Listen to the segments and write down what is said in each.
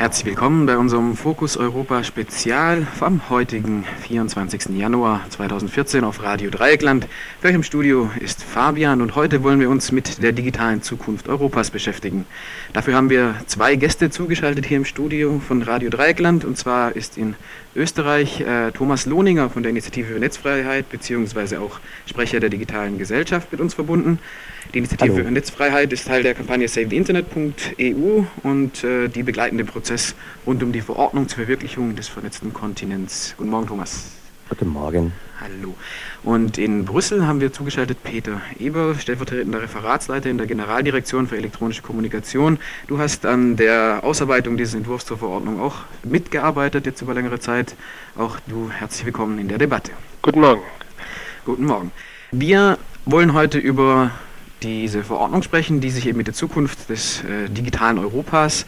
Herzlich willkommen bei unserem Fokus Europa Spezial vom heutigen 24. Januar 2014 auf Radio Dreieckland. Für euch im Studio ist Fabian und heute wollen wir uns mit der digitalen Zukunft Europas beschäftigen. Dafür haben wir zwei Gäste zugeschaltet hier im Studio von Radio Dreieckland und zwar ist in Österreich äh, Thomas Lohninger von der Initiative für Netzfreiheit beziehungsweise auch Sprecher der digitalen Gesellschaft mit uns verbunden. Die Initiative Hallo. für Netzfreiheit ist Teil der Kampagne SaveTheInternet.eu und äh, die begleiten den Prozess rund um die Verordnung zur Verwirklichung des vernetzten Kontinents. Guten Morgen, Thomas. Guten Morgen. Hallo. Und in Brüssel haben wir zugeschaltet Peter Eber, stellvertretender Referatsleiter in der Generaldirektion für elektronische Kommunikation. Du hast an der Ausarbeitung dieses Entwurfs zur Verordnung auch mitgearbeitet, jetzt über längere Zeit. Auch du herzlich willkommen in der Debatte. Guten Morgen. Guten Morgen. Wir wollen heute über diese Verordnung sprechen, die sich eben mit der Zukunft des äh, digitalen Europas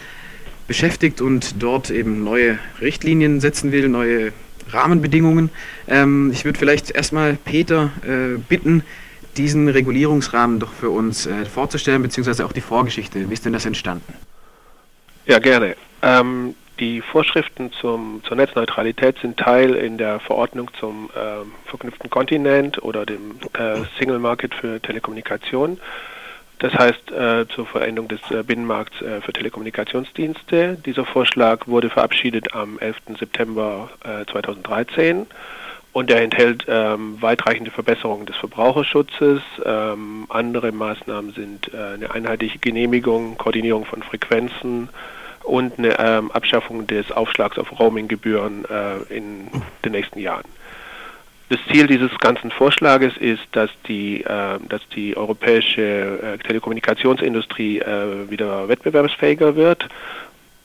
beschäftigt und dort eben neue Richtlinien setzen will, neue Rahmenbedingungen. Ähm, ich würde vielleicht erstmal Peter äh, bitten, diesen Regulierungsrahmen doch für uns äh, vorzustellen, beziehungsweise auch die Vorgeschichte. Wie ist denn das entstanden? Ja, gerne. Ähm, die Vorschriften zum, zur Netzneutralität sind Teil in der Verordnung zum ähm, verknüpften Kontinent oder dem äh, Single Market für Telekommunikation. Das heißt äh, zur Veränderung des äh, Binnenmarkts äh, für Telekommunikationsdienste. Dieser Vorschlag wurde verabschiedet am 11. September äh, 2013 und er enthält ähm, weitreichende Verbesserungen des Verbraucherschutzes. Ähm, andere Maßnahmen sind äh, eine einheitliche Genehmigung, Koordinierung von Frequenzen und eine ähm, Abschaffung des Aufschlags auf Roaminggebühren äh, in den nächsten Jahren. Das Ziel dieses ganzen Vorschlages ist, dass die, äh, dass die europäische äh, Telekommunikationsindustrie äh, wieder wettbewerbsfähiger wird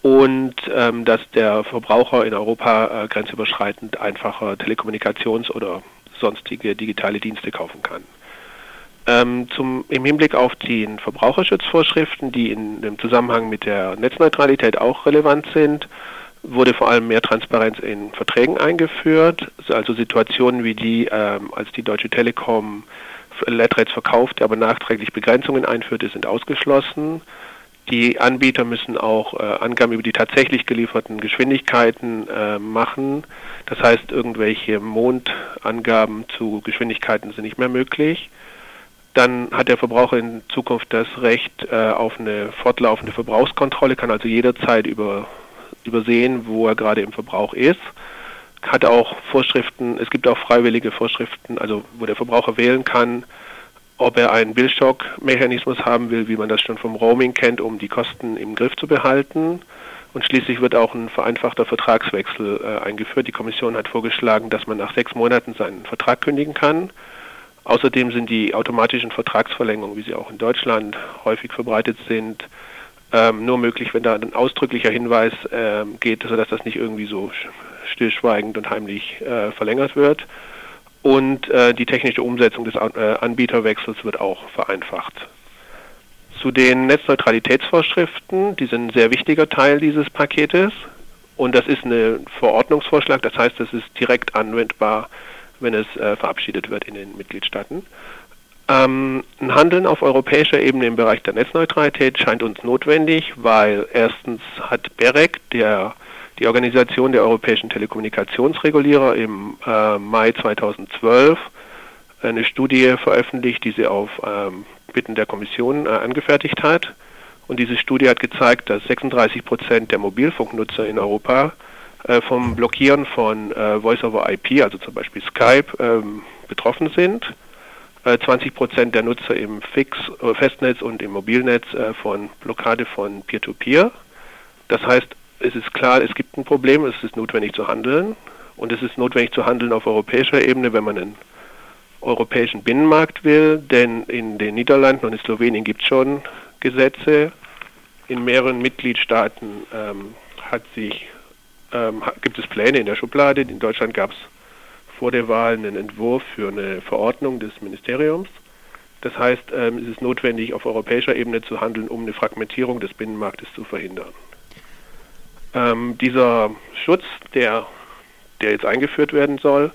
und ähm, dass der Verbraucher in Europa äh, grenzüberschreitend einfacher Telekommunikations- oder sonstige digitale Dienste kaufen kann. Ähm, zum, Im Hinblick auf die Verbraucherschutzvorschriften, die in dem Zusammenhang mit der Netzneutralität auch relevant sind, wurde vor allem mehr Transparenz in Verträgen eingeführt. Also Situationen wie die, ähm, als die Deutsche Telekom Letrates verkauft, aber nachträglich Begrenzungen einführte, sind ausgeschlossen. Die Anbieter müssen auch äh, Angaben über die tatsächlich gelieferten Geschwindigkeiten äh, machen. Das heißt, irgendwelche Mondangaben zu Geschwindigkeiten sind nicht mehr möglich. Dann hat der Verbraucher in Zukunft das Recht äh, auf eine fortlaufende Verbrauchskontrolle, kann also jederzeit über, übersehen, wo er gerade im Verbrauch ist. Hat auch Vorschriften, es gibt auch freiwillige Vorschriften, also wo der Verbraucher wählen kann, ob er einen Billstock-Mechanismus haben will, wie man das schon vom Roaming kennt, um die Kosten im Griff zu behalten. Und schließlich wird auch ein vereinfachter Vertragswechsel äh, eingeführt. Die Kommission hat vorgeschlagen, dass man nach sechs Monaten seinen Vertrag kündigen kann. Außerdem sind die automatischen Vertragsverlängerungen, wie sie auch in Deutschland häufig verbreitet sind, ähm, nur möglich, wenn da ein ausdrücklicher Hinweis ähm, geht, sodass das nicht irgendwie so stillschweigend und heimlich äh, verlängert wird. Und äh, die technische Umsetzung des äh, Anbieterwechsels wird auch vereinfacht. Zu den Netzneutralitätsvorschriften, die sind ein sehr wichtiger Teil dieses Paketes. Und das ist ein Verordnungsvorschlag, das heißt, es ist direkt anwendbar, wenn es äh, verabschiedet wird in den Mitgliedstaaten. Ähm, ein Handeln auf europäischer Ebene im Bereich der Netzneutralität scheint uns notwendig, weil erstens hat BEREC, der, die Organisation der europäischen Telekommunikationsregulierer, im äh, Mai 2012 eine Studie veröffentlicht, die sie auf ähm, Bitten der Kommission äh, angefertigt hat. Und diese Studie hat gezeigt, dass 36 Prozent der Mobilfunknutzer in Europa äh, vom Blockieren von äh, Voice over IP, also zum Beispiel Skype, ähm, betroffen sind. 20 Prozent der Nutzer im Fix, äh, Festnetz und im Mobilnetz äh, von Blockade von Peer-to-Peer. Das heißt, es ist klar, es gibt ein Problem, es ist notwendig zu handeln und es ist notwendig zu handeln auf europäischer Ebene, wenn man einen europäischen Binnenmarkt will, denn in den Niederlanden und in Slowenien gibt es schon Gesetze. In mehreren Mitgliedstaaten ähm, hat sich, ähm, gibt es Pläne in der Schublade. In Deutschland gab es vor der Wahl einen Entwurf für eine Verordnung des Ministeriums. Das heißt, ähm, es ist notwendig, auf europäischer Ebene zu handeln, um eine Fragmentierung des Binnenmarktes zu verhindern. Ähm, dieser Schutz, der, der jetzt eingeführt werden soll,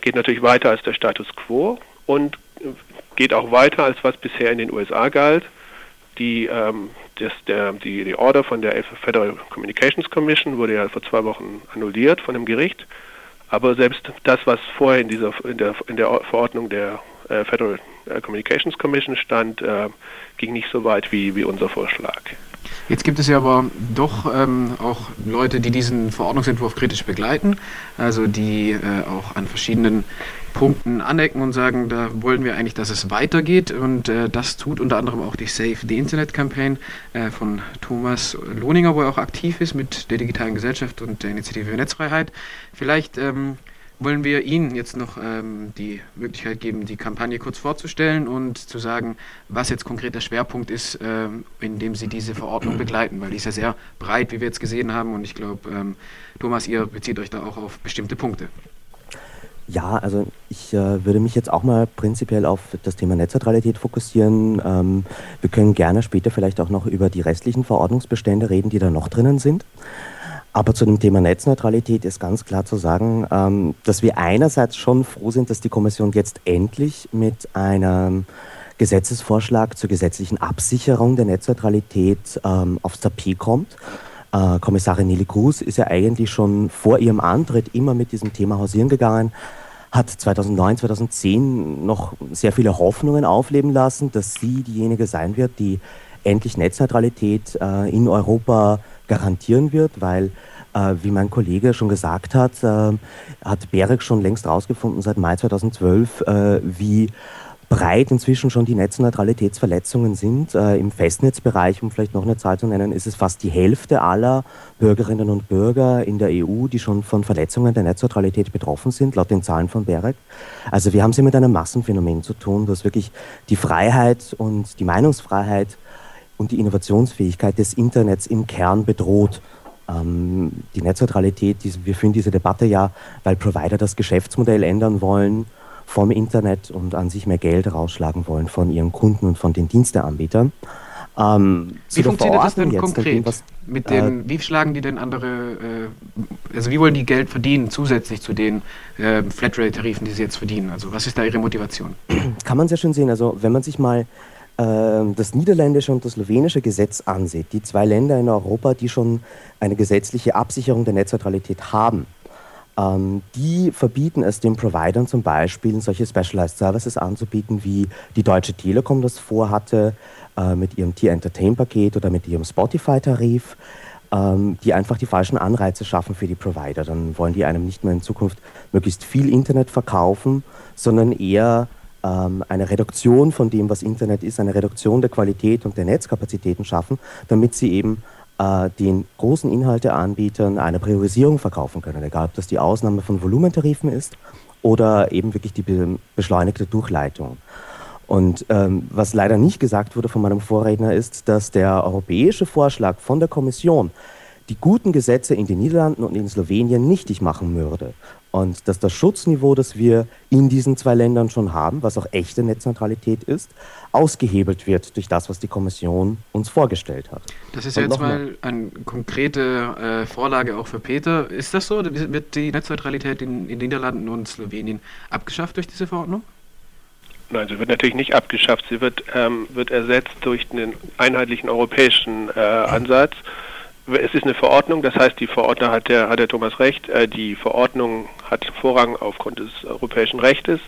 geht natürlich weiter als der Status quo und geht auch weiter als was bisher in den USA galt. Die, ähm, das, der, die, die Order von der Federal Communications Commission wurde ja vor zwei Wochen annulliert von dem Gericht. Aber selbst das, was vorher in, dieser, in, der, in der Verordnung der äh, Federal äh, Communications Commission stand, äh, ging nicht so weit wie, wie unser Vorschlag. Jetzt gibt es ja aber doch ähm, auch Leute, die diesen Verordnungsentwurf kritisch begleiten, also die äh, auch an verschiedenen Punkten anecken und sagen, da wollen wir eigentlich, dass es weitergeht. Und äh, das tut unter anderem auch die Save the Internet Campaign äh, von Thomas Lohninger, wo er auch aktiv ist mit der digitalen Gesellschaft und der Initiative für Netzfreiheit. Vielleicht ähm, wollen wir Ihnen jetzt noch ähm, die Möglichkeit geben, die Kampagne kurz vorzustellen und zu sagen, was jetzt konkret der Schwerpunkt ist, ähm, in dem Sie diese Verordnung begleiten, weil die ist ja sehr breit, wie wir jetzt gesehen haben. Und ich glaube, ähm, Thomas, ihr bezieht euch da auch auf bestimmte Punkte. Ja, also ich äh, würde mich jetzt auch mal prinzipiell auf das Thema Netzneutralität fokussieren. Ähm, wir können gerne später vielleicht auch noch über die restlichen Verordnungsbestände reden, die da noch drinnen sind. Aber zu dem Thema Netzneutralität ist ganz klar zu sagen, ähm, dass wir einerseits schon froh sind, dass die Kommission jetzt endlich mit einem Gesetzesvorschlag zur gesetzlichen Absicherung der Netzneutralität ähm, aufs Tapet kommt. Äh, Kommissarin Nelly Cruz ist ja eigentlich schon vor ihrem Antritt immer mit diesem Thema hausieren gegangen, hat 2009, 2010 noch sehr viele Hoffnungen aufleben lassen, dass sie diejenige sein wird, die endlich Netzneutralität äh, in Europa garantieren wird, weil, äh, wie mein Kollege schon gesagt hat, äh, hat BEREC schon längst herausgefunden seit Mai 2012, äh, wie breit inzwischen schon die Netzneutralitätsverletzungen sind. Äh, Im Festnetzbereich, um vielleicht noch eine Zahl zu nennen, ist es fast die Hälfte aller Bürgerinnen und Bürger in der EU, die schon von Verletzungen der Netzneutralität betroffen sind, laut den Zahlen von BEREC. Also wir haben es hier mit einem Massenphänomen zu tun, das wirklich die Freiheit und die Meinungsfreiheit und die Innovationsfähigkeit des Internets im Kern bedroht. Ähm, die Netzneutralität, diese, wir führen diese Debatte ja, weil Provider das Geschäftsmodell ändern wollen vom Internet und an sich mehr Geld rausschlagen wollen von ihren Kunden und von den Diensteanbietern. Ähm, wie funktioniert das denn konkret? Was, Mit den, äh, wie schlagen die denn andere, äh, also wie wollen die Geld verdienen zusätzlich zu den äh, Flatrate-Tarifen, die sie jetzt verdienen? Also was ist da ihre Motivation? Kann man sehr schön sehen. Also wenn man sich mal das niederländische und das slowenische Gesetz ansieht, die zwei Länder in Europa, die schon eine gesetzliche Absicherung der Netzneutralität haben, ähm, die verbieten es den Providern zum Beispiel, solche Specialized Services anzubieten, wie die Deutsche Telekom das vorhatte äh, mit ihrem Tier-Entertain-Paket oder mit ihrem Spotify-Tarif, ähm, die einfach die falschen Anreize schaffen für die Provider. Dann wollen die einem nicht mehr in Zukunft möglichst viel Internet verkaufen, sondern eher ähm, eine Reduktion von dem, was Internet ist, eine Reduktion der Qualität und der Netzkapazitäten schaffen, damit sie eben äh, den großen Inhalteanbietern eine Priorisierung verkaufen können, egal ob das die Ausnahme von Volumentarifen ist oder eben wirklich die be beschleunigte Durchleitung. Und ähm, was leider nicht gesagt wurde von meinem Vorredner ist, dass der europäische Vorschlag von der Kommission die guten Gesetze in den Niederlanden und in Slowenien nichtig machen würde und dass das Schutzniveau, das wir in diesen zwei Ländern schon haben, was auch echte Netzneutralität ist, ausgehebelt wird durch das, was die Kommission uns vorgestellt hat. Das ist ja jetzt mal eine konkrete äh, Vorlage auch für Peter. Ist das so? Wird die Netzneutralität in, in den Niederlanden und Slowenien abgeschafft durch diese Verordnung? Nein, sie wird natürlich nicht abgeschafft. Sie wird, ähm, wird ersetzt durch einen einheitlichen europäischen äh, Ansatz es ist eine Verordnung, das heißt, die Verordner hat der, hat der Thomas recht, äh, die Verordnung hat Vorrang aufgrund des europäischen Rechtes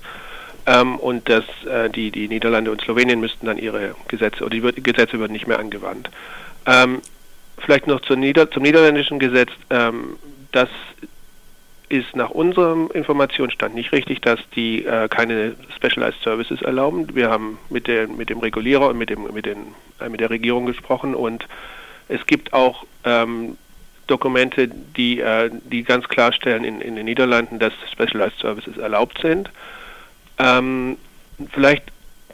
ähm, und das, äh, die, die Niederlande und Slowenien müssten dann ihre Gesetze, oder die, Gesetze würden nicht mehr angewandt. Ähm, vielleicht noch zur Nieder-, zum niederländischen Gesetz, ähm, das ist nach unserem Informationsstand nicht richtig, dass die äh, keine Specialized Services erlauben. Wir haben mit, der, mit dem Regulierer und mit, dem, mit, den, äh, mit der Regierung gesprochen und es gibt auch ähm, Dokumente, die, äh, die ganz klarstellen in, in den Niederlanden, dass Specialized Services erlaubt sind. Ähm, vielleicht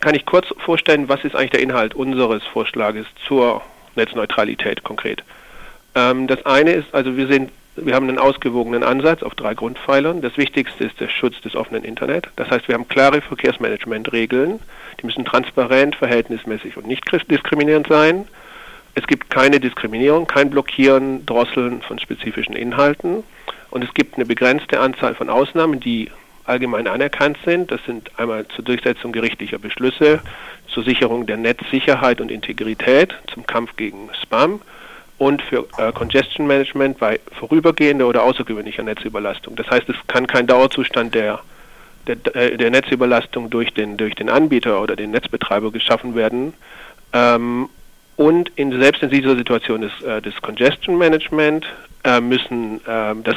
kann ich kurz vorstellen, was ist eigentlich der Inhalt unseres Vorschlages zur Netzneutralität konkret. Ähm, das eine ist, also wir sehen wir haben einen ausgewogenen Ansatz auf drei Grundpfeilern. Das Wichtigste ist der Schutz des offenen Internet. Das heißt, wir haben klare Verkehrsmanagementregeln. Die müssen transparent, verhältnismäßig und nicht diskriminierend sein. Es gibt keine Diskriminierung, kein Blockieren, Drosseln von spezifischen Inhalten. Und es gibt eine begrenzte Anzahl von Ausnahmen, die allgemein anerkannt sind. Das sind einmal zur Durchsetzung gerichtlicher Beschlüsse, zur Sicherung der Netzsicherheit und Integrität, zum Kampf gegen Spam und für äh, Congestion Management bei vorübergehender oder außergewöhnlicher Netzüberlastung. Das heißt, es kann kein Dauerzustand der, der, äh, der Netzüberlastung durch den, durch den Anbieter oder den Netzbetreiber geschaffen werden. Ähm, und in, selbst in dieser Situation des, äh, des Congestion Management äh, müssen ähm, das,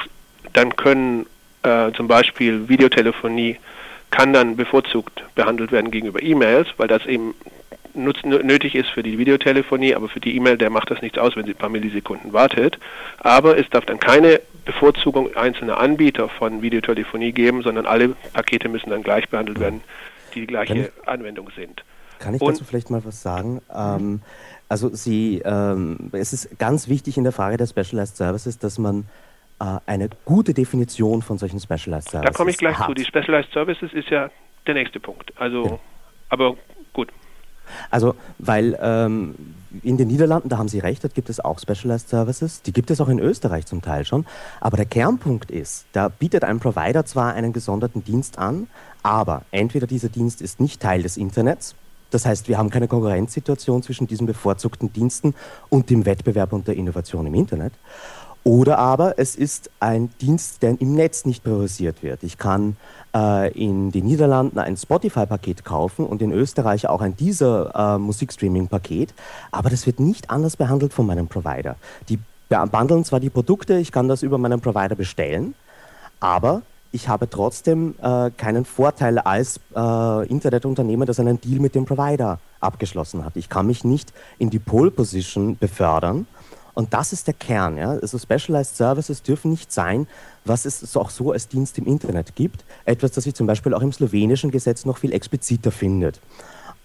dann können äh, zum Beispiel Videotelefonie kann dann bevorzugt behandelt werden gegenüber E-Mails, weil das eben nötig ist für die Videotelefonie, aber für die E-Mail, der macht das nichts aus, wenn sie ein paar Millisekunden wartet. Aber es darf dann keine Bevorzugung einzelner Anbieter von Videotelefonie geben, sondern alle Pakete müssen dann gleich behandelt werden, die die gleiche ich, Anwendung sind. Kann ich Und, dazu vielleicht mal was sagen? Ähm, also Sie, ähm, es ist ganz wichtig in der Frage der Specialized Services, dass man äh, eine gute Definition von solchen Specialized Services. Da komme ich gleich hat. zu. Die Specialized Services ist ja der nächste Punkt. Also, ja. aber gut. Also, weil ähm, in den Niederlanden, da haben Sie recht, dort gibt es auch Specialized Services. Die gibt es auch in Österreich zum Teil schon. Aber der Kernpunkt ist, da bietet ein Provider zwar einen gesonderten Dienst an, aber entweder dieser Dienst ist nicht Teil des Internets, das heißt, wir haben keine Konkurrenzsituation zwischen diesen bevorzugten Diensten und dem Wettbewerb und der Innovation im Internet. Oder aber es ist ein Dienst, der im Netz nicht priorisiert wird. Ich kann äh, in den Niederlanden ein Spotify-Paket kaufen und in Österreich auch ein dieser äh, Musikstreaming-Paket, aber das wird nicht anders behandelt von meinem Provider. Die bundeln zwar die Produkte, ich kann das über meinen Provider bestellen, aber ich habe trotzdem äh, keinen Vorteil als äh, Internetunternehmer, das einen Deal mit dem Provider abgeschlossen hat. Ich kann mich nicht in die Pole Position befördern und das ist der Kern. Ja? Also Specialized Services dürfen nicht sein, was es auch so als Dienst im Internet gibt. Etwas, das sich zum Beispiel auch im slowenischen Gesetz noch viel expliziter findet.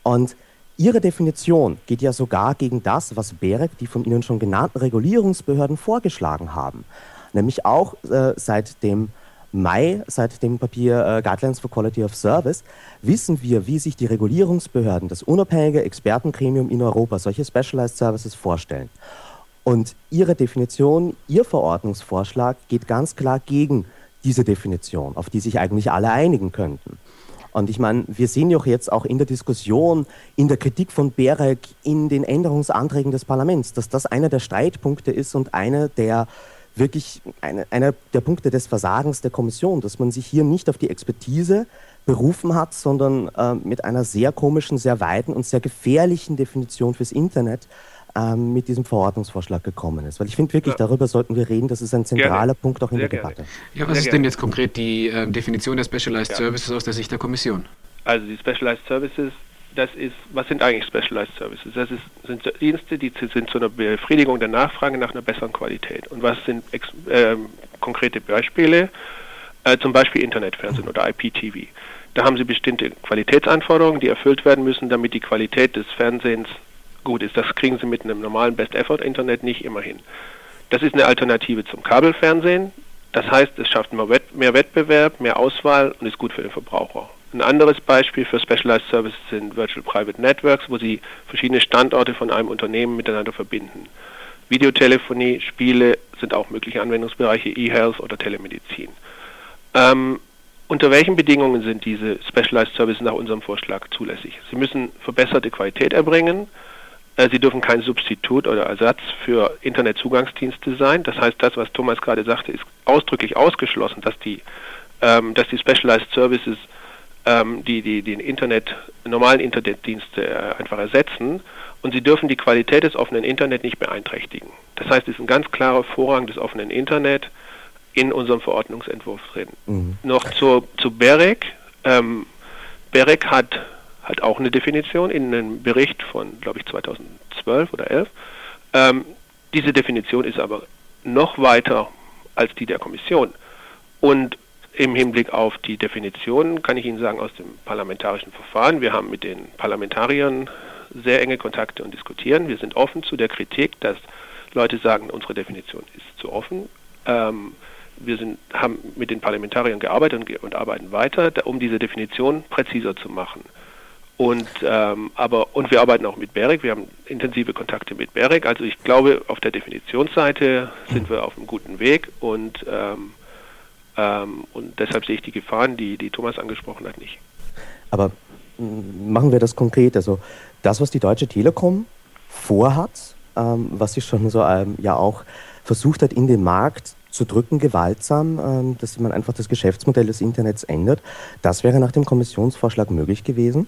Und Ihre Definition geht ja sogar gegen das, was BEREC, die von Ihnen schon genannten Regulierungsbehörden, vorgeschlagen haben. Nämlich auch äh, seit dem Mai, seit dem Papier äh, Guidelines for Quality of Service, wissen wir, wie sich die Regulierungsbehörden, das unabhängige Expertengremium in Europa, solche Specialized Services vorstellen. Und Ihre Definition, Ihr Verordnungsvorschlag geht ganz klar gegen diese Definition, auf die sich eigentlich alle einigen könnten. Und ich meine, wir sehen ja auch jetzt auch in der Diskussion, in der Kritik von Berek, in den Änderungsanträgen des Parlaments, dass das einer der Streitpunkte ist und einer der wirklich eine, einer der Punkte des Versagens der Kommission, dass man sich hier nicht auf die Expertise berufen hat, sondern äh, mit einer sehr komischen, sehr weiten und sehr gefährlichen Definition fürs Internet ähm, mit diesem Verordnungsvorschlag gekommen ist. Weil ich finde wirklich, ja. darüber sollten wir reden, das ist ein zentraler gerne. Punkt auch in Sehr der gerne. Debatte. Ja, was Sehr ist gerne. denn jetzt konkret die äh, Definition der Specialized ja. Services aus der Sicht der Kommission? Also die Specialized Services, das ist, was sind eigentlich Specialized Services? Das ist, sind Dienste, die sind zu einer Befriedigung der Nachfrage nach einer besseren Qualität. Und was sind äh, konkrete Beispiele? Äh, zum Beispiel Internetfernsehen oder IPTV. Da haben Sie bestimmte Qualitätsanforderungen, die erfüllt werden müssen, damit die Qualität des Fernsehens gut ist. Das kriegen Sie mit einem normalen Best-Effort-Internet nicht immer hin. Das ist eine Alternative zum Kabelfernsehen. Das heißt, es schafft mehr Wettbewerb, mehr Auswahl und ist gut für den Verbraucher. Ein anderes Beispiel für Specialized Services sind Virtual Private Networks, wo Sie verschiedene Standorte von einem Unternehmen miteinander verbinden. Videotelefonie, Spiele sind auch mögliche Anwendungsbereiche, E-Health oder Telemedizin. Ähm, unter welchen Bedingungen sind diese Specialized Services nach unserem Vorschlag zulässig? Sie müssen verbesserte Qualität erbringen, äh, sie dürfen kein Substitut oder Ersatz für Internetzugangsdienste sein. Das heißt, das, was Thomas gerade sagte, ist ausdrücklich ausgeschlossen, dass die, ähm, dass die Specialized Services ähm, die, die den Internet, normalen Internetdienste äh, einfach ersetzen und sie dürfen die Qualität des offenen Internet nicht beeinträchtigen. Das heißt, es ist ein ganz klarer Vorrang des offenen Internet in unserem Verordnungsentwurf drin. Mhm. Noch zu, zu BEREC. Ähm, BEREC hat halt auch eine Definition in einem Bericht von, glaube ich, 2012 oder 11. Ähm, diese Definition ist aber noch weiter als die der Kommission. Und im Hinblick auf die Definition kann ich Ihnen sagen, aus dem parlamentarischen Verfahren, wir haben mit den Parlamentariern sehr enge Kontakte und diskutieren. Wir sind offen zu der Kritik, dass Leute sagen, unsere Definition ist zu offen. ähm, wir sind, haben mit den Parlamentariern gearbeitet und, und arbeiten weiter, um diese Definition präziser zu machen. Und, ähm, aber, und wir arbeiten auch mit BEREC, wir haben intensive Kontakte mit BEREC. Also ich glaube, auf der Definitionsseite sind wir auf einem guten Weg und, ähm, ähm, und deshalb sehe ich die Gefahren, die, die Thomas angesprochen hat, nicht. Aber machen wir das konkret. Also das, was die Deutsche Telekom vorhat, ähm, was sie schon so ähm, ja auch versucht hat, in den Markt zu drücken, gewaltsam, ähm, dass man einfach das Geschäftsmodell des Internets ändert. Das wäre nach dem Kommissionsvorschlag möglich gewesen.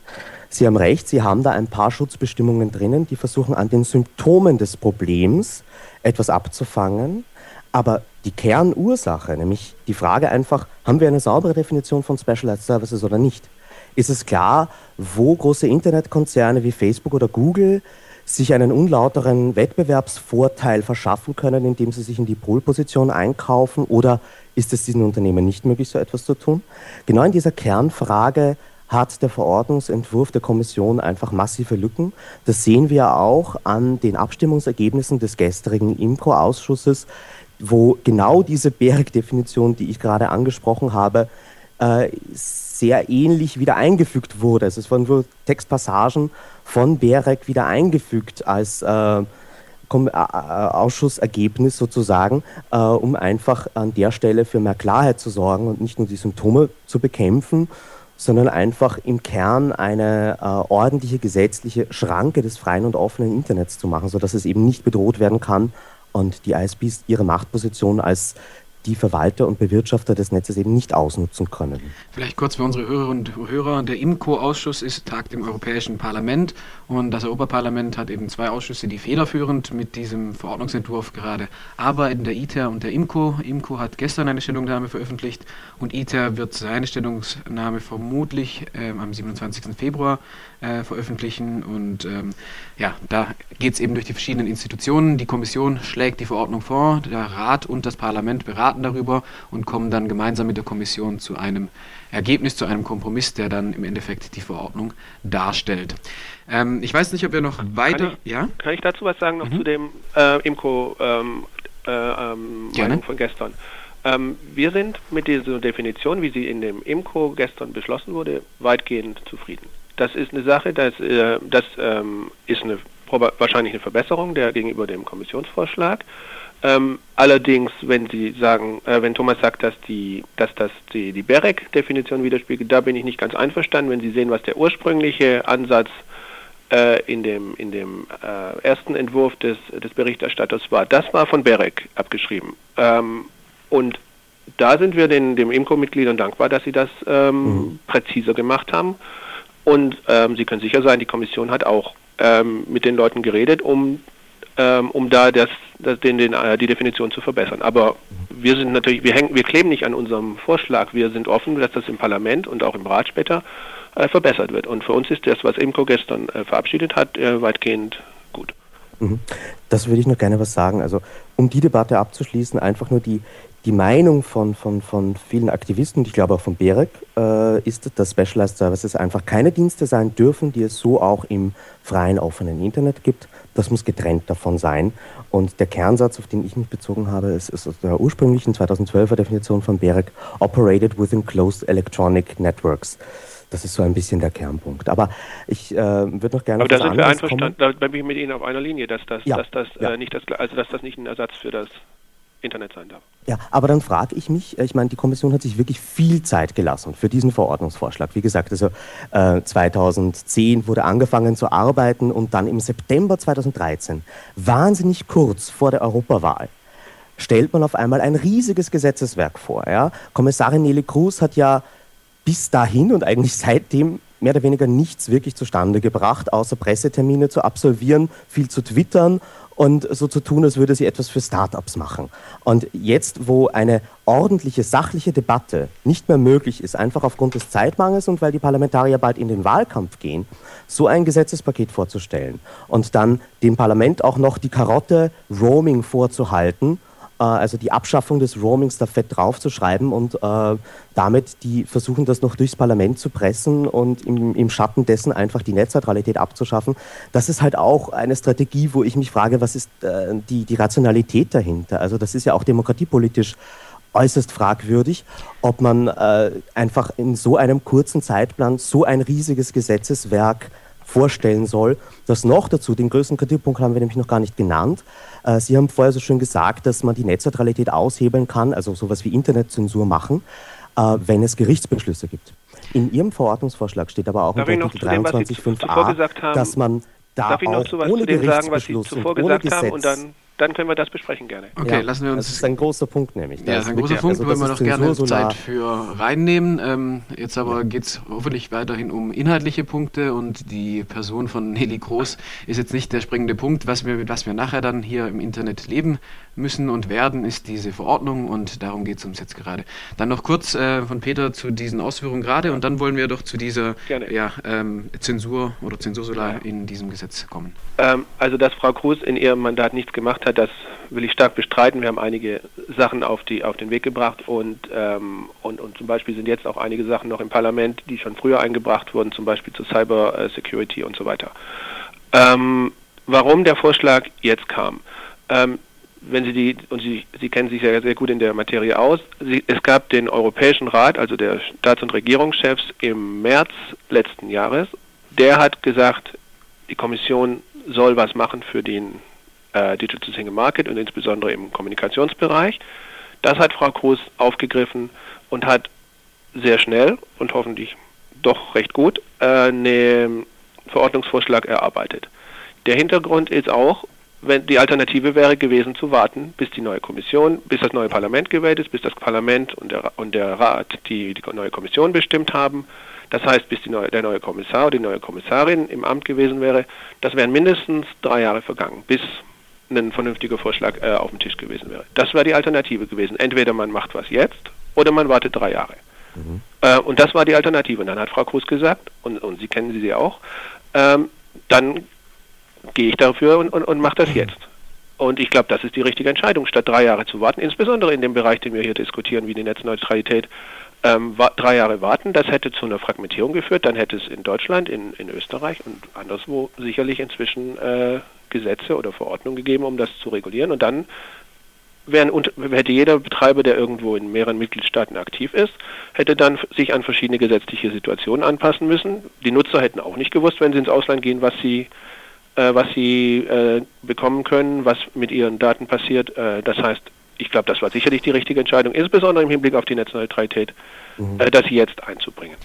Sie haben recht, Sie haben da ein paar Schutzbestimmungen drinnen, die versuchen an den Symptomen des Problems etwas abzufangen. Aber die Kernursache, nämlich die Frage einfach, haben wir eine saubere Definition von Specialized Services oder nicht? Ist es klar, wo große Internetkonzerne wie Facebook oder Google sich einen unlauteren Wettbewerbsvorteil verschaffen können, indem sie sich in die Polposition einkaufen? Oder ist es diesen Unternehmen nicht möglich, so etwas zu tun? Genau in dieser Kernfrage hat der Verordnungsentwurf der Kommission einfach massive Lücken. Das sehen wir auch an den Abstimmungsergebnissen des gestrigen IMCO-Ausschusses, wo genau diese BEREC-Definition, die ich gerade angesprochen habe, äh, sehr ähnlich wieder eingefügt wurde. Es wurden nur Textpassagen von BEREC wieder eingefügt als äh, äh, Ausschussergebnis sozusagen, um einfach an der Stelle für mehr Klarheit zu sorgen und nicht nur die Symptome zu bekämpfen, sondern einfach im Kern eine ordentliche gesetzliche Schranke des freien und offenen Internets zu machen, sodass es eben nicht bedroht werden kann und die ISPs ihre Machtposition als die Verwalter und Bewirtschafter des Netzes eben nicht ausnutzen können. Vielleicht kurz für unsere Hörerinnen und Hörer. Der IMCO-Ausschuss ist tagt im Europäischen Parlament und das Europaparlament hat eben zwei Ausschüsse, die federführend mit diesem Verordnungsentwurf gerade arbeiten, der ITER und der IMCO. IMCO hat gestern eine Stellungnahme veröffentlicht und ITER wird seine Stellungnahme vermutlich äh, am 27. Februar äh, veröffentlichen. Und ähm, ja, da geht es eben durch die verschiedenen Institutionen. Die Kommission schlägt die Verordnung vor, der Rat und das Parlament beraten darüber und kommen dann gemeinsam mit der Kommission zu einem Ergebnis, zu einem Kompromiss, der dann im Endeffekt die Verordnung darstellt. Ähm, ich weiß nicht, ob wir noch weiter. Kann ich, ja? kann ich dazu was sagen noch mhm. zu dem äh, IMCO ähm, äh, ähm, von gestern? Ähm, wir sind mit dieser Definition, wie sie in dem IMCO gestern beschlossen wurde, weitgehend zufrieden. Das ist eine Sache, das, äh, das ähm, ist eine, wahrscheinlich eine Verbesserung der, gegenüber dem Kommissionsvorschlag. Ähm, allerdings, wenn Sie sagen, äh, wenn Thomas sagt, dass die, dass das die, die BEREC-Definition widerspiegelt, da bin ich nicht ganz einverstanden. Wenn Sie sehen, was der ursprüngliche Ansatz äh, in dem, in dem äh, ersten Entwurf des, des Berichterstatters war, das war von BEREC abgeschrieben. Ähm, und da sind wir den, dem IMCO-Mitgliedern dankbar, dass sie das ähm, mhm. präziser gemacht haben. Und ähm, Sie können sicher sein, die Kommission hat auch ähm, mit den Leuten geredet, um, ähm, um da das, das, den, den, äh, die Definition zu verbessern. Aber wir sind natürlich, wir, hängen, wir kleben nicht an unserem Vorschlag. Wir sind offen, dass das im Parlament und auch im Rat später äh, verbessert wird. Und für uns ist das, was IMCO gestern äh, verabschiedet hat, äh, weitgehend gut. Mhm. Das würde ich noch gerne was sagen. Also um die Debatte abzuschließen, einfach nur die, die Meinung von, von, von vielen Aktivisten, und ich glaube auch von BEREC, äh, ist, dass Specialized Services einfach keine Dienste sein dürfen, die es so auch im freien, offenen Internet gibt. Das muss getrennt davon sein. Und der Kernsatz, auf den ich mich bezogen habe, ist, ist aus der ursprünglichen 2012er Definition von BEREC, operated within closed electronic networks. Das ist so ein bisschen der Kernpunkt. Aber ich äh, würde noch gerne. Aber da sind wir einverstanden, da bin ich mit Ihnen auf einer Linie, dass das, ja, dass das ja. äh, nicht das, also dass das nicht ein Ersatz für das Internet sein darf. Ja, aber dann frage ich mich, äh, ich meine, die Kommission hat sich wirklich viel Zeit gelassen für diesen Verordnungsvorschlag. Wie gesagt, also äh, 2010 wurde angefangen zu arbeiten und dann im September 2013, wahnsinnig kurz vor der Europawahl, stellt man auf einmal ein riesiges Gesetzeswerk vor. Ja? Kommissarin Nelly Cruz hat ja bis dahin und eigentlich seitdem mehr oder weniger nichts wirklich zustande gebracht, außer Pressetermine zu absolvieren, viel zu twittern und so zu tun, als würde sie etwas für Startups machen. Und jetzt, wo eine ordentliche, sachliche Debatte nicht mehr möglich ist, einfach aufgrund des Zeitmangels und weil die Parlamentarier bald in den Wahlkampf gehen, so ein Gesetzespaket vorzustellen und dann dem Parlament auch noch die Karotte Roaming vorzuhalten, also die Abschaffung des Roamings da fett draufzuschreiben und äh, damit die versuchen, das noch durchs Parlament zu pressen und im, im Schatten dessen einfach die Netzneutralität abzuschaffen. Das ist halt auch eine Strategie, wo ich mich frage, was ist äh, die, die Rationalität dahinter? Also das ist ja auch demokratiepolitisch äußerst fragwürdig, ob man äh, einfach in so einem kurzen Zeitplan so ein riesiges Gesetzeswerk vorstellen soll. Das noch dazu, den größten Kritikpunkt haben wir nämlich noch gar nicht genannt. Äh, Sie haben vorher so schön gesagt, dass man die Netzneutralität aushebeln kann, also sowas wie Internetzensur machen, äh, wenn es Gerichtsbeschlüsse gibt. In Ihrem Verordnungsvorschlag steht aber auch Darf in Artikel 23.5a, dass man da auch ohne sagen, Gerichtsbeschluss und ohne Gesetz und dann, können wir das besprechen gerne. Okay, ja, lassen wir uns. Das ist ein großer Punkt nämlich. Ja, Da das ist ein großer Punkt, also wollen wir ist gerne Zensursolar. Zeit für reinnehmen. Ähm, jetzt aber geht es hoffentlich weiterhin um inhaltliche Punkte und die Person von Nelly Groß ist jetzt nicht der springende Punkt. Was wir, mit was wir nachher dann hier im Internet leben müssen und werden, ist diese Verordnung und darum geht es uns jetzt gerade. Dann noch kurz äh, von Peter zu diesen Ausführungen gerade und dann wollen wir doch zu dieser ja, ähm, Zensur oder Zensursolar in diesem Gesetz kommen. Ähm, also, dass Frau Kruse in ihrem Mandat nichts gemacht hat, das will ich stark bestreiten. Wir haben einige Sachen auf, die, auf den Weg gebracht und, ähm, und, und zum Beispiel sind jetzt auch einige Sachen noch im Parlament, die schon früher eingebracht wurden, zum Beispiel zu Cyber äh, Security und so weiter. Ähm, warum der Vorschlag jetzt kam? Ähm, wenn Sie die, und Sie, Sie kennen sich ja sehr gut in der Materie aus, Sie, es gab den Europäischen Rat, also der Staats- und Regierungschefs im März letzten Jahres, der hat gesagt, die Kommission soll was machen für den äh, Digital Single Market und insbesondere im Kommunikationsbereich. Das hat Frau Kroes aufgegriffen und hat sehr schnell und hoffentlich doch recht gut äh, einen Verordnungsvorschlag erarbeitet. Der Hintergrund ist auch, wenn die Alternative wäre gewesen zu warten, bis die neue Kommission, bis das neue Parlament gewählt ist, bis das Parlament und der, und der Rat die, die neue Kommission bestimmt haben. Das heißt, bis neue, der neue Kommissar oder die neue Kommissarin im Amt gewesen wäre, das wären mindestens drei Jahre vergangen, bis ein vernünftiger Vorschlag äh, auf dem Tisch gewesen wäre. Das wäre die Alternative gewesen. Entweder man macht was jetzt oder man wartet drei Jahre. Äh, und das war die Alternative. Und dann hat Frau Kruse gesagt, und, und Sie kennen sie auch, ähm, dann gehe ich dafür und, und, und mache das jetzt. Und ich glaube, das ist die richtige Entscheidung, statt drei Jahre zu warten, insbesondere in dem Bereich, den wir hier diskutieren, wie die Netzneutralität. Ähm, drei Jahre warten, das hätte zu einer Fragmentierung geführt. Dann hätte es in Deutschland, in, in Österreich und anderswo sicherlich inzwischen äh, Gesetze oder Verordnungen gegeben, um das zu regulieren. Und dann wären, hätte jeder Betreiber, der irgendwo in mehreren Mitgliedstaaten aktiv ist, hätte dann sich an verschiedene gesetzliche Situationen anpassen müssen. Die Nutzer hätten auch nicht gewusst, wenn sie ins Ausland gehen, was sie äh, was sie äh, bekommen können, was mit ihren Daten passiert. Äh, das heißt, ich glaube, das war sicherlich die richtige Entscheidung, insbesondere im Hinblick auf die Netzneutralität, äh, das jetzt einzubringen.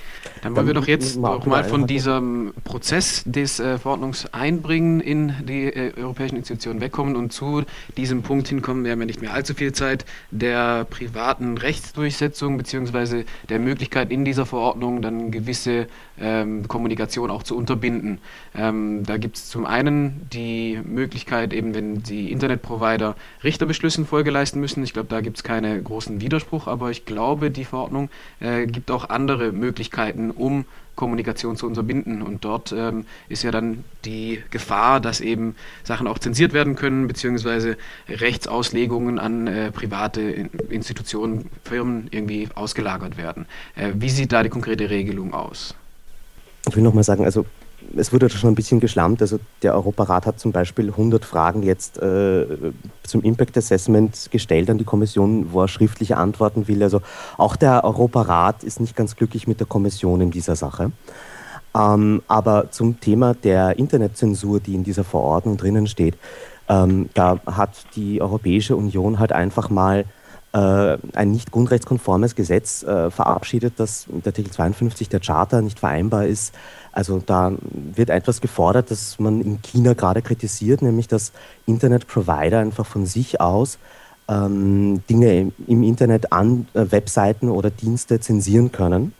Dann wollen wir doch jetzt auch mal von diesem Prozess des äh, Verordnungs einbringen in die äh, europäischen Institutionen wegkommen und zu diesem Punkt hinkommen. Wir haben ja nicht mehr allzu viel Zeit der privaten Rechtsdurchsetzung beziehungsweise der Möglichkeit in dieser Verordnung dann gewisse ähm, Kommunikation auch zu unterbinden. Ähm, da gibt es zum einen die Möglichkeit, eben wenn die Internetprovider Richterbeschlüssen Folge leisten müssen. Ich glaube, da gibt es keinen großen Widerspruch, aber ich glaube, die Verordnung äh, gibt auch andere Möglichkeiten, um Kommunikation zu unterbinden. Und dort ähm, ist ja dann die Gefahr, dass eben Sachen auch zensiert werden können, beziehungsweise Rechtsauslegungen an äh, private In- Institutionen, Firmen irgendwie ausgelagert werden. Äh, wie sieht da die konkrete Regelung aus? Ich will nochmal sagen, also es wurde schon ein bisschen geschlammt. Also der Europarat hat zum Beispiel 100 Fragen jetzt äh, zum Impact Assessment gestellt an die Kommission, wo er schriftliche Antworten will. Also auch der Europarat ist nicht ganz glücklich mit der Kommission in dieser Sache. Ähm, aber zum Thema der Internetzensur, die in dieser Verordnung drinnen steht, ähm, da hat die Europäische Union halt einfach mal ein nicht grundrechtskonformes Gesetz äh, verabschiedet, das mit Artikel 52 der Charta nicht vereinbar ist. Also da wird etwas gefordert, das man in China gerade kritisiert, nämlich dass Internetprovider einfach von sich aus ähm, Dinge im, im Internet an äh, Webseiten oder Dienste zensieren können.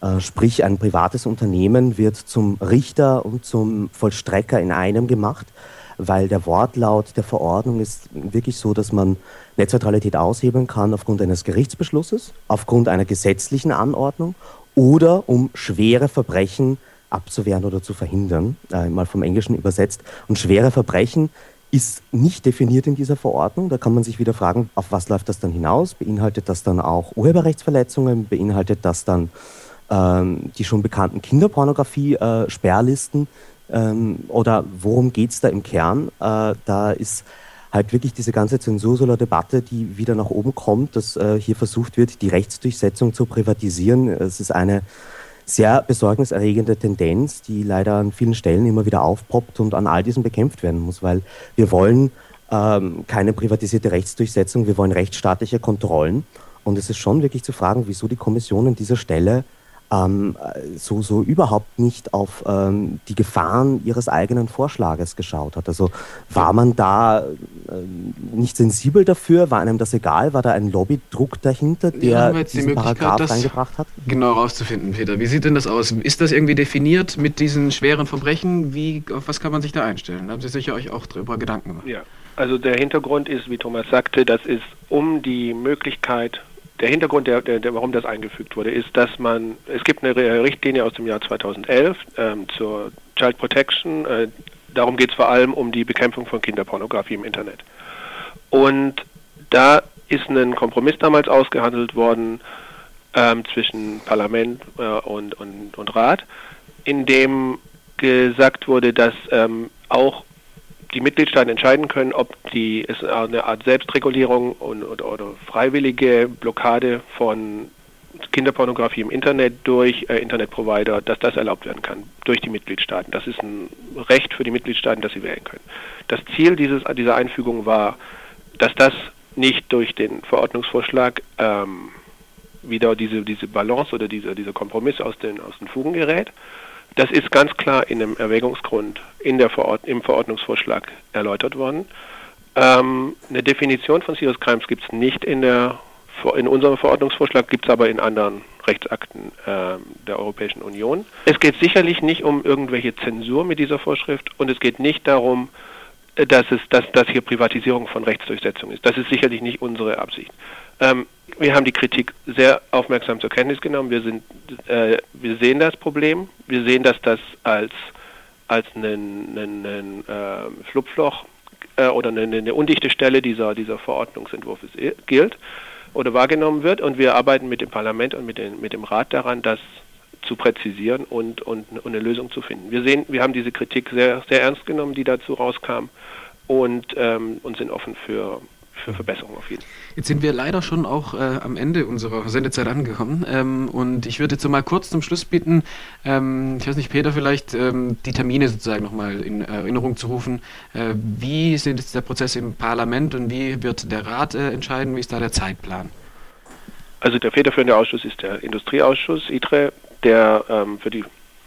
Äh, sprich, ein privates Unternehmen wird zum Richter und zum Vollstrecker in einem gemacht, weil der Wortlaut der Verordnung ist wirklich so, dass man Netzneutralität aushebeln kann aufgrund eines Gerichtsbeschlusses, aufgrund einer gesetzlichen Anordnung oder um schwere Verbrechen abzuwehren oder zu verhindern, äh, mal vom Englischen übersetzt. Und schwere Verbrechen ist nicht definiert in dieser Verordnung. Da kann man sich wieder fragen, auf was läuft das dann hinaus? Beinhaltet das dann auch Urheberrechtsverletzungen? Beinhaltet das dann ähm, die schon bekannten Kinderpornografie-Sperrlisten? Äh, ähm, oder worum geht es da im Kern? Äh, da ist halt wirklich diese ganze Zensursola-Debatte, die wieder nach oben kommt, dass äh, hier versucht wird, die Rechtsdurchsetzung zu privatisieren. Es ist eine sehr besorgniserregende Tendenz, die leider an vielen Stellen immer wieder aufpoppt und an all diesem bekämpft werden muss, weil wir wollen ähm, keine privatisierte Rechtsdurchsetzung, wir wollen rechtsstaatliche Kontrollen. Und es ist schon wirklich zu fragen, wieso die Kommission an dieser Stelle ähm, so, so überhaupt nicht auf ähm, die Gefahren ihres eigenen Vorschlages geschaut hat. Also war man da äh, nicht sensibel dafür? War einem das egal? War da ein Lobbydruck dahinter, der ja, diesen die Paragraph das reingebracht hat? Genau rauszufinden, Peter. Wie sieht denn das aus? Ist das irgendwie definiert mit diesen schweren Verbrechen? Wie, auf was kann man sich da einstellen? Da haben Sie sicher euch auch darüber Gedanken gemacht. Ja, also der Hintergrund ist, wie Thomas sagte, das ist um die Möglichkeit der Hintergrund, der, der, warum das eingefügt wurde, ist, dass man, es gibt eine Richtlinie aus dem Jahr 2011 ähm, zur Child Protection. Äh, darum geht es vor allem um die Bekämpfung von Kinderpornografie im Internet. Und da ist ein Kompromiss damals ausgehandelt worden ähm, zwischen Parlament äh, und, und, und Rat, in dem gesagt wurde, dass ähm, auch die Mitgliedstaaten entscheiden können, ob die es eine Art Selbstregulierung und, oder, oder freiwillige Blockade von Kinderpornografie im Internet durch äh, Internetprovider, dass das erlaubt werden kann durch die Mitgliedstaaten. Das ist ein Recht für die Mitgliedstaaten, dass sie wählen können. Das Ziel dieses, dieser Einfügung war, dass das nicht durch den Verordnungsvorschlag ähm, wieder diese, diese Balance oder diese, dieser Kompromiss aus den, aus den Fugen gerät, das ist ganz klar in einem Erwägungsgrund in der Verord im Verordnungsvorschlag erläutert worden. Ähm, eine Definition von Serious Crimes gibt es nicht in, der, in unserem Verordnungsvorschlag, gibt es aber in anderen Rechtsakten äh, der Europäischen Union. Es geht sicherlich nicht um irgendwelche Zensur mit dieser Vorschrift und es geht nicht darum, äh, dass, es, dass, dass hier Privatisierung von Rechtsdurchsetzung ist. Das ist sicherlich nicht unsere Absicht. Ähm, wir haben die Kritik sehr aufmerksam zur Kenntnis genommen. Wir, sind, äh, wir sehen das Problem. Wir sehen, dass das als, als ein, äh, Schlupfloch äh, oder eine, eine, undichte Stelle dieser, dieser Verordnungsentwurf gilt oder wahrgenommen wird. Und wir arbeiten mit dem Parlament und mit, den, mit dem Rat daran, das zu präzisieren und, und, und eine Lösung zu finden. Wir sehen, wir haben diese Kritik sehr, sehr ernst genommen, die dazu rauskam und, ähm, und sind offen für, für Verbesserungen auf jeden Fall. Jetzt sind wir leider schon auch äh, am Ende unserer Sendezeit angekommen ähm, und ich würde jetzt mal kurz zum Schluss bitten, ähm, ich weiß nicht, Peter, vielleicht ähm, die Termine sozusagen nochmal in Erinnerung zu rufen. Äh, wie ist jetzt der Prozess im Parlament und wie wird der Rat äh, entscheiden? Wie ist da der Zeitplan? Also der federführende Ausschuss ist der Industrieausschuss ITRE, der ähm, für die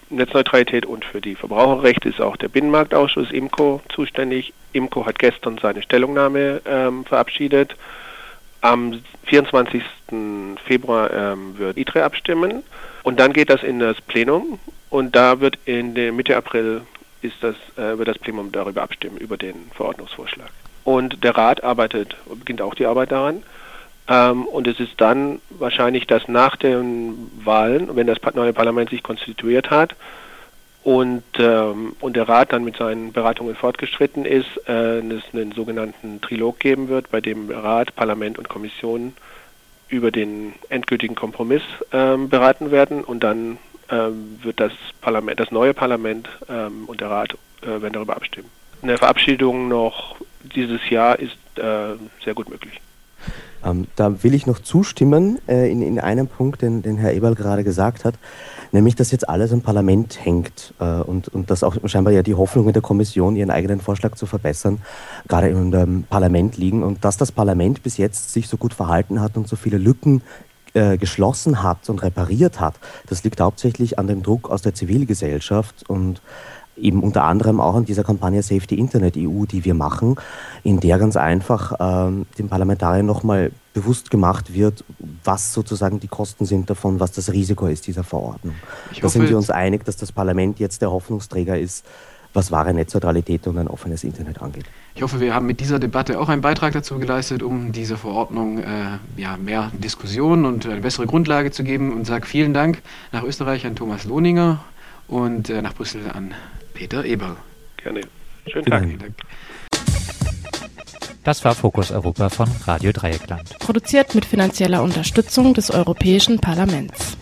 Netzneutralität und für die Verbraucherrechte ist auch der Binnenmarktausschuss IMCO zuständig. IMCO hat gestern seine Stellungnahme ähm, verabschiedet. Am 24. Februar ähm, wird ITRE abstimmen und dann geht das in das Plenum und da wird in der Mitte April ist das, äh, wird das Plenum darüber abstimmen, über den Verordnungsvorschlag. Und der Rat arbeitet, beginnt auch die Arbeit daran. Ähm, und es ist dann wahrscheinlich, dass nach den Wahlen, wenn das neue Parlament sich konstituiert hat und, ähm, und der Rat dann mit seinen Beratungen fortgeschritten ist, äh, es einen sogenannten Trilog geben wird, bei dem Rat, Parlament und Kommission über den endgültigen Kompromiss ähm, beraten werden und dann ähm, wird das Parlament, das neue Parlament ähm, und der Rat äh, werden darüber abstimmen. Eine Verabschiedung noch dieses Jahr ist äh, sehr gut möglich. Ähm, da will ich noch zustimmen äh, in, in einem Punkt, den, den Herr Eberl gerade gesagt hat, nämlich, dass jetzt alles am Parlament hängt äh, und, und dass auch scheinbar ja die Hoffnungen der Kommission, ihren eigenen Vorschlag zu verbessern, gerade im ähm, Parlament liegen. Und dass das Parlament bis jetzt sich so gut verhalten hat und so viele Lücken äh, geschlossen hat und repariert hat, das liegt hauptsächlich an dem Druck aus der Zivilgesellschaft und eben unter anderem auch an dieser Kampagne Safety Internet EU, die wir machen, in der ganz einfach ähm, den Parlamentariern nochmal bewusst gemacht wird, was sozusagen die Kosten sind davon, was das Risiko ist dieser Verordnung. Ich da sind wir uns einig, dass das Parlament jetzt der Hoffnungsträger ist, was wahre Netzneutralität und ein offenes Internet angeht. Ich hoffe, wir haben mit dieser Debatte auch einen Beitrag dazu geleistet, um diese Verordnung äh, ja, mehr Diskussion und eine bessere Grundlage zu geben und sage vielen Dank nach Österreich an Thomas Lohninger und äh, nach Brüssel an Peter Eber. Gerne. Schönen Tag. Dank. Das war Fokus Europa von Radio Dreieckland. Produziert mit finanzieller Unterstützung des Europäischen Parlaments.